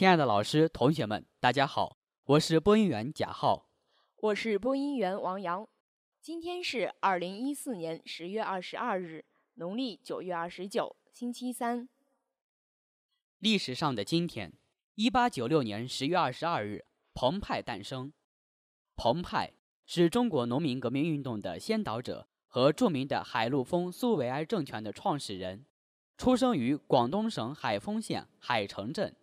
亲爱的老师、同学们，大家好，我是播音员贾浩，我是播音员王洋。今天是二零一四年十月二十二日，农历九月二十九，星期三。历史上的今天，一八九六年十月二十二日，彭湃诞生。彭湃是中国农民革命运动的先导者和著名的海陆丰苏维埃政权的创始人，出生于广东省海丰县海城镇。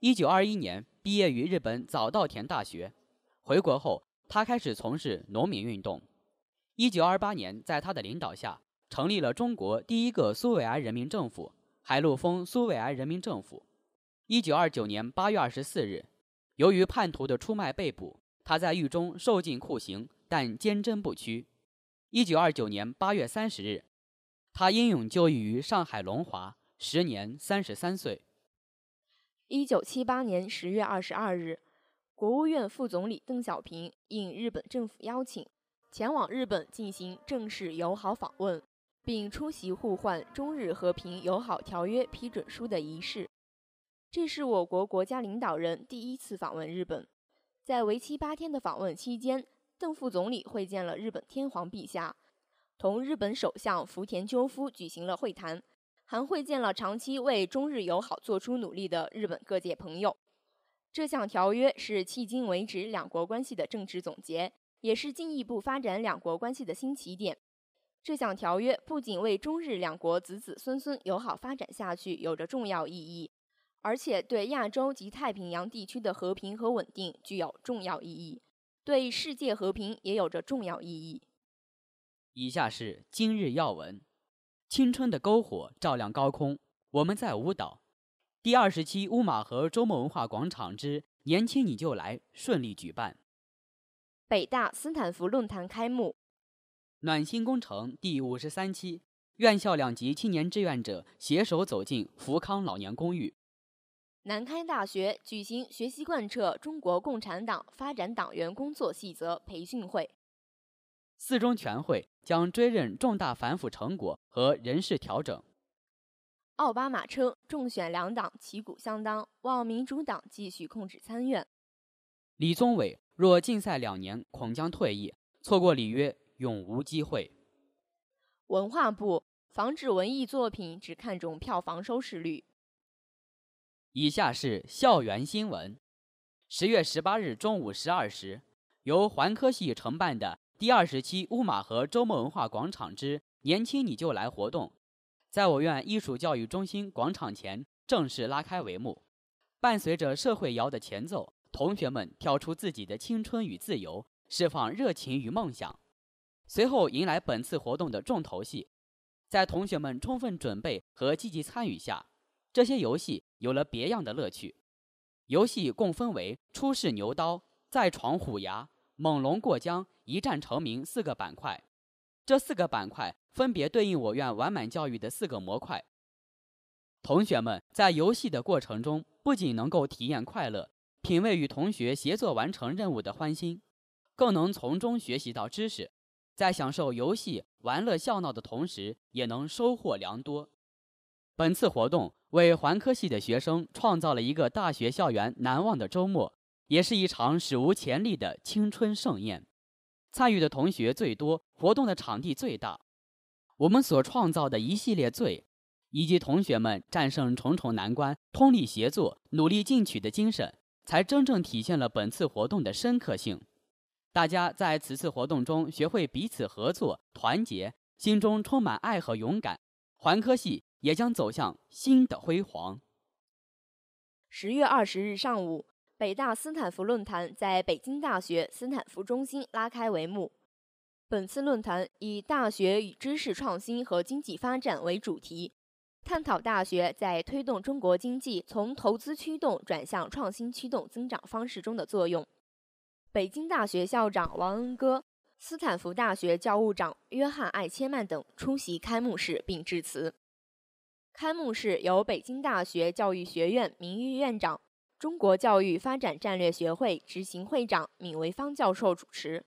一九二一年毕业于日本早稻田大学，回国后他开始从事农民运动。一九二八年，在他的领导下，成立了中国第一个苏维埃人民政府——海陆丰苏维埃人民政府。一九二九年八月二十四日，由于叛徒的出卖被捕，他在狱中受尽酷刑，但坚贞不屈。一九二九年八月三十日，他英勇就义于上海龙华，时年三十三岁。一九七八年十月二十二日，国务院副总理邓小平应日本政府邀请，前往日本进行正式友好访问，并出席互换中日和平友好条约批准书的仪式。这是我国国家领导人第一次访问日本。在为期八天的访问期间，邓副总理会见了日本天皇陛下，同日本首相福田赳夫举行了会谈。还会见了长期为中日友好做出努力的日本各界朋友。这项条约是迄今为止两国关系的政治总结，也是进一步发展两国关系的新起点。这项条约不仅为中日两国子子孙孙友好发展下去有着重要意义，而且对亚洲及太平洋地区的和平和稳定具有重要意义，对世界和平也有着重要意义。以下是今日要闻。青春的篝火照亮高空，我们在舞蹈。第二十期乌马河周末文化广场之“年轻你就来”顺利举办。北大斯坦福论坛开幕。暖心工程第五十三期，院校两级青年志愿者携手走进福康老年公寓。南开大学举行学习贯彻中国共产党发展党员工作细则培训会。四中全会将追认重大反腐成果和人事调整。奥巴马称众选两党旗鼓相当，望民主党继续控制参院。李宗伟若禁赛两年，恐将退役，错过里约永无机会。文化部防止文艺作品只看重票房收视率。以下是校园新闻：十月十八日中午十二时，由环科系承办的。第二十期乌马河周末文化广场之“年轻你就来”活动，在我院艺术教育中心广场前正式拉开帷幕。伴随着社会摇的前奏，同学们跳出自己的青春与自由，释放热情与梦想。随后迎来本次活动的重头戏，在同学们充分准备和积极参与下，这些游戏有了别样的乐趣。游戏共分为“出世牛刀”“再闯虎牙”。猛龙过江、一战成名四个板块，这四个板块分别对应我院完满教育的四个模块。同学们在游戏的过程中，不仅能够体验快乐、品味与同学协作完成任务的欢欣，更能从中学习到知识，在享受游戏、玩乐、笑闹的同时，也能收获良多。本次活动为环科系的学生创造了一个大学校园难忘的周末。也是一场史无前例的青春盛宴，参与的同学最多，活动的场地最大。我们所创造的一系列罪，以及同学们战胜重重难关、通力协作、努力进取的精神，才真正体现了本次活动的深刻性。大家在此次活动中学会彼此合作、团结，心中充满爱和勇敢，环科系也将走向新的辉煌。十月二十日上午。北大斯坦福论坛在北京大学斯坦福中心拉开帷幕。本次论坛以“大学与知识创新和经济发展”为主题，探讨大学在推动中国经济从投资驱动转向创新驱动增长方式中的作用。北京大学校长王恩歌、斯坦福大学教务长约翰·艾切曼等出席开幕式并致辞。开幕式由北京大学教育学院名誉院长。中国教育发展战略学会执行会长闵维芳教授主持。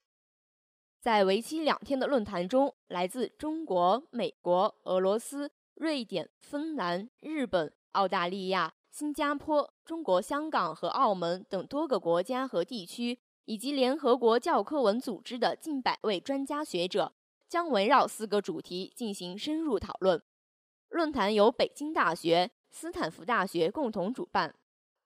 在为期两天的论坛中，来自中国、美国、俄罗斯、瑞典、芬兰、日本、澳大利亚、新加坡、中国香港和澳门等多个国家和地区，以及联合国教科文组织的近百位专家学者，将围绕四个主题进行深入讨论。论坛由北京大学、斯坦福大学共同主办。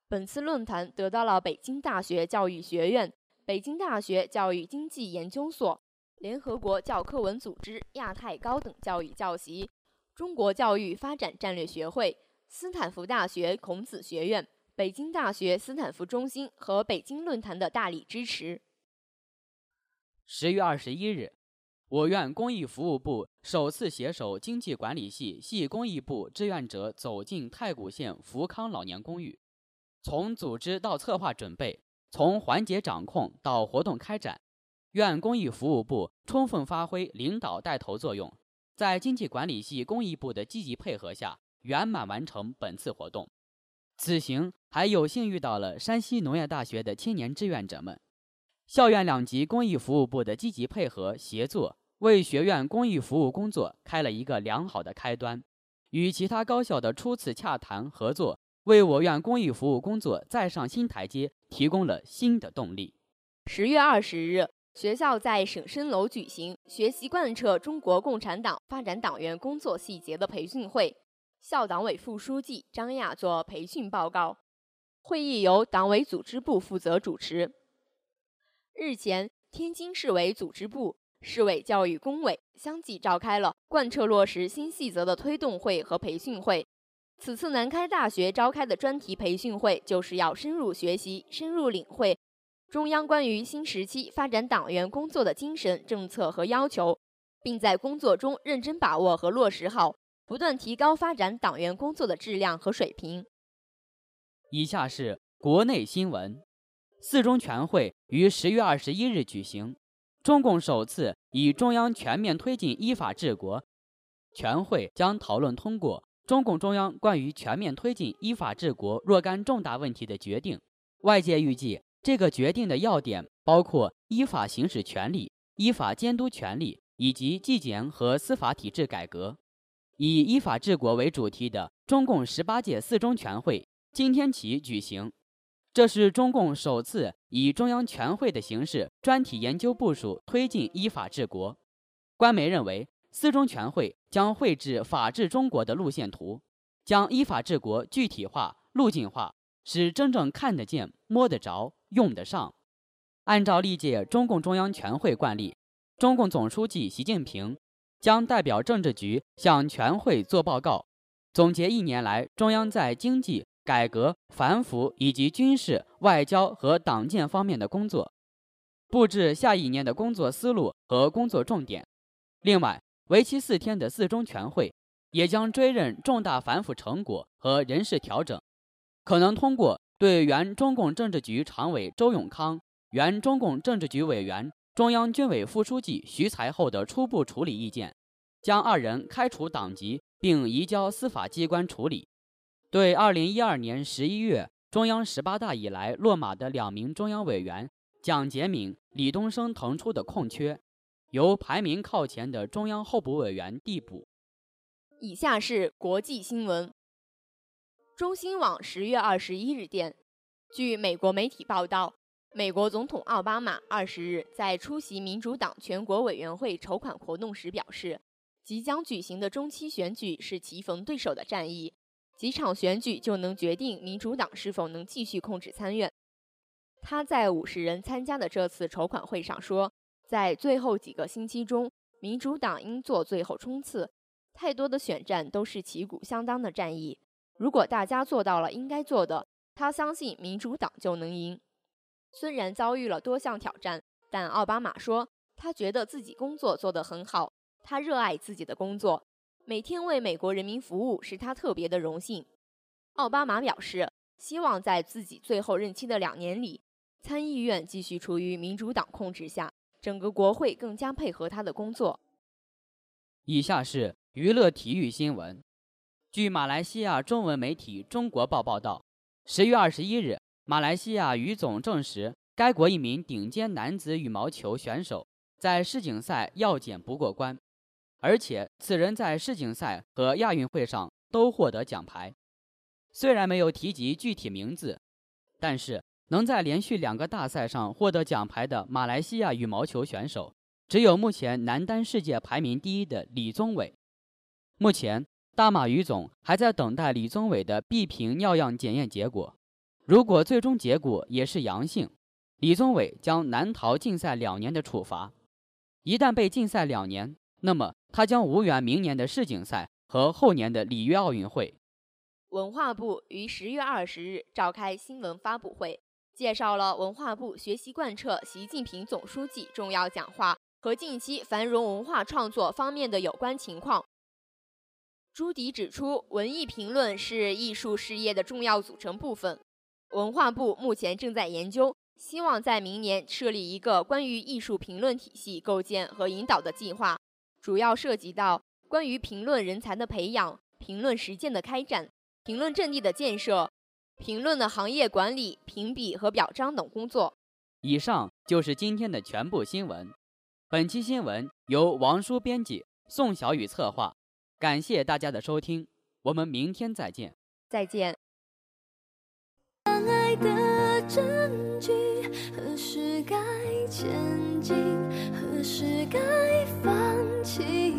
本次论坛得到了北京大学教育学院、北京大学教育经济研究所、联合国教科文组织亚太高等教育教习、中国教育发展战略学会、斯坦福大学孔子学院、北京大学斯坦福中心和北京论坛的大力支持。十月二十一日，我院公益服务部首次携手经济管理系系公益部志愿者走进太谷县福康老年公寓。从组织到策划准备，从环节掌控到活动开展，院公益服务部充分发挥领导带头作用，在经济管理系公益部的积极配合下，圆满完成本次活动。此行还有幸遇到了山西农业大学的青年志愿者们，校院两级公益服务部的积极配合协作，为学院公益服务工作开了一个良好的开端，与其他高校的初次洽谈合作。为我院公益服务工作再上新台阶提供了新的动力。十月二十日，学校在省生楼举行学习贯彻中国共产党发展党员工作细节的培训会，校党委副书记张亚做培训报告。会议由党委组织部负责主持。日前，天津市委组织部、市委教育工委相继召开了贯彻落实新细则的推动会和培训会。此次南开大学召开的专题培训会，就是要深入学习、深入领会中央关于新时期发展党员工作的精神、政策和要求，并在工作中认真把握和落实好，不断提高发展党员工作的质量和水平。以下是国内新闻：四中全会于十月二十一日举行，中共首次以中央全面推进依法治国，全会将讨论通过。中共中央关于全面推进依法治国若干重大问题的决定，外界预计这个决定的要点包括依法行使权利、依法监督权利以及纪检和司法体制改革。以依法治国为主题的中共十八届四中全会今天起举行，这是中共首次以中央全会的形式专题研究部署推进依法治国。官媒认为。四中全会将绘制法治中国的路线图，将依法治国具体化、路径化，使真正看得见、摸得着、用得上。按照历届中共中央全会惯例，中共总书记习近平将代表政治局向全会作报告，总结一年来中央在经济改革、反腐以及军事、外交和党建方面的工作，布置下一年的工作思路和工作重点。另外，为期四天的四中全会，也将追认重大反腐成果和人事调整，可能通过对原中共政治局常委周永康、原中共政治局委员、中央军委副书记徐才厚的初步处理意见，将二人开除党籍并移交司法机关处理；对二零一二年十一月中央十八大以来落马的两名中央委员蒋洁敏、李东生腾出的空缺。由排名靠前的中央候补委员递补。以下是国际新闻。中新网十月二十一日电，据美国媒体报道，美国总统奥巴马二十日在出席民主党全国委员会筹款活动时表示，即将举行的中期选举是棋逢对手的战役，几场选举就能决定民主党是否能继续控制参院。他在五十人参加的这次筹款会上说。在最后几个星期中，民主党应做最后冲刺。太多的选战都是旗鼓相当的战役。如果大家做到了应该做的，他相信民主党就能赢。虽然遭遇了多项挑战，但奥巴马说他觉得自己工作做得很好，他热爱自己的工作，每天为美国人民服务是他特别的荣幸。奥巴马表示，希望在自己最后任期的两年里，参议院继续处于民主党控制下。整个国会更加配合他的工作。以下是娱乐体育新闻。据马来西亚中文媒体《中国报》报道，十月二十一日，马来西亚羽总证实，该国一名顶尖男子羽毛球选手在世锦赛药检不过关，而且此人在世锦赛和亚运会上都获得奖牌。虽然没有提及具体名字，但是能在连续两个大赛上获得奖牌的马来西亚羽毛球选手，只有目前男单世界排名第一的李宗伟。目前，大马羽总还在等待李宗伟的 B 瓶尿样检验结果。如果最终结果也是阳性，李宗伟将难逃禁赛两年的处罚。一旦被禁赛两年，那么他将无缘明年的世锦赛和后年的里约奥运会。文化部于十月二十日召开新闻发布会，介绍了文化部学习贯彻习近平总书记重要讲话和近期繁荣文化创作方面的有关情况。朱迪指出，文艺评论是艺术事业的重要组成部分。文化部目前正在研究，希望在明年设立一个关于艺术评论体系构建和引导的计划，主要涉及到关于评论人才的培养、评论实践的开展、评论阵地的建设、评论的行业管理、评比和表彰等工作。以上就是今天的全部新闻。本期新闻由王叔编辑，宋小雨策划。感谢大家的收听，我们明天再见。再见。爱的证据，何时该前进，何时该放弃，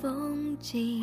风景，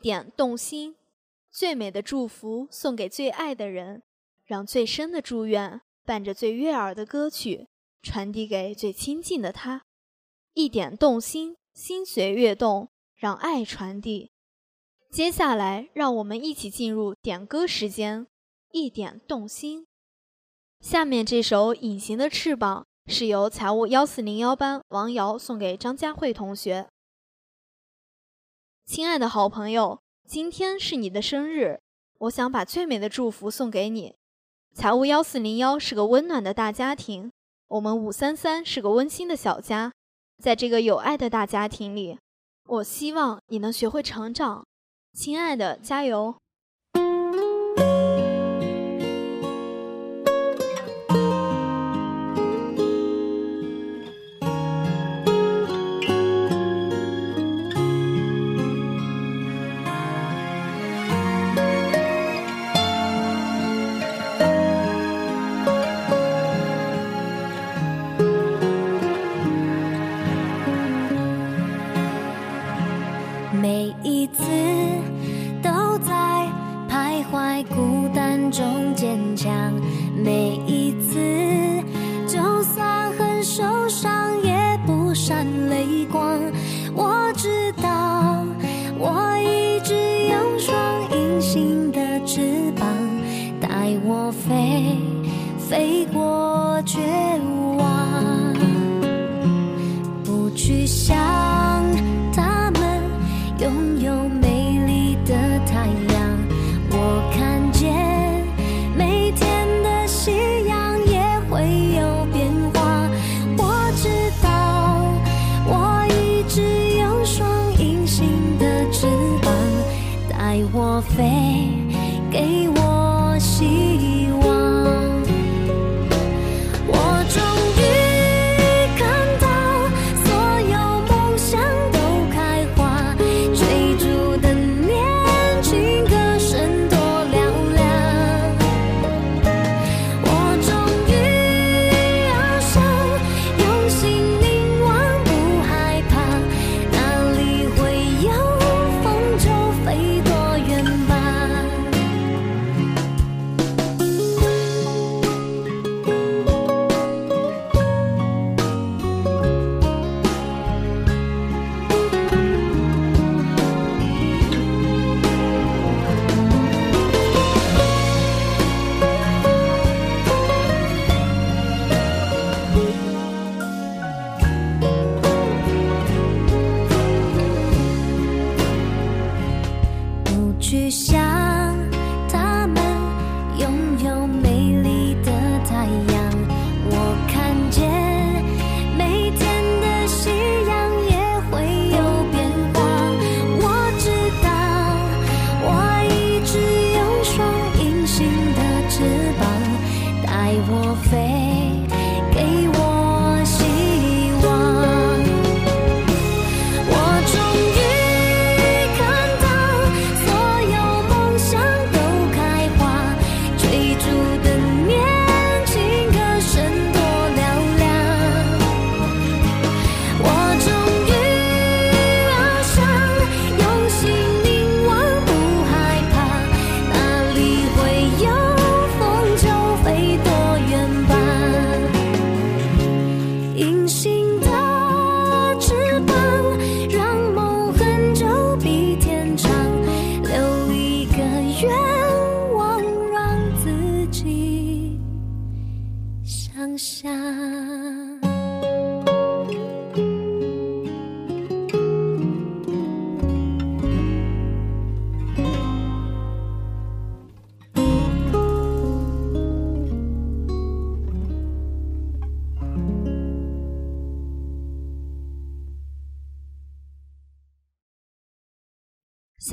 点动心，最美的祝福送给最爱的人，让最深的祝愿伴着最悦耳的歌曲传递给最亲近的他。一点动心，心随悦动，让爱传递。接下来，让我们一起进入点歌时间。一点动心。下面这首《隐形的翅膀》是由财务幺四零幺班王瑶送给张佳慧同学。亲爱的好朋友，今天是你的生日，我想把最美的祝福送给你。财务幺四零幺是个温暖的大家庭，我们五三三是个温馨的小家，在这个有爱的大家庭里，我希望你能学会成长。亲爱的，加油！雨下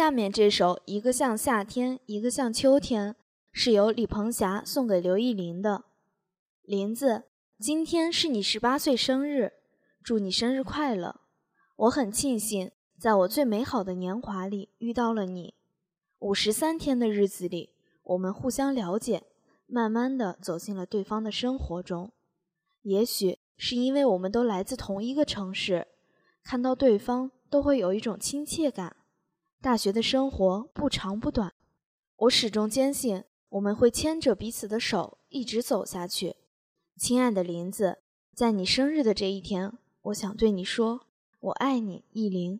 下面这首一个像夏天，一个像秋天，是由李鹏霞送给刘奕霖的。林子，今天是你十八岁生日，祝你生日快乐！我很庆幸，在我最美好的年华里遇到了你。五十三天的日子里，我们互相了解，慢慢的走进了对方的生活中。也许是因为我们都来自同一个城市，看到对方都会有一种亲切感。大学的生活不长不短，我始终坚信我们会牵着彼此的手一直走下去。亲爱的林子，在你生日的这一天，我想对你说，我爱你，意林。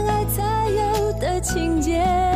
情节。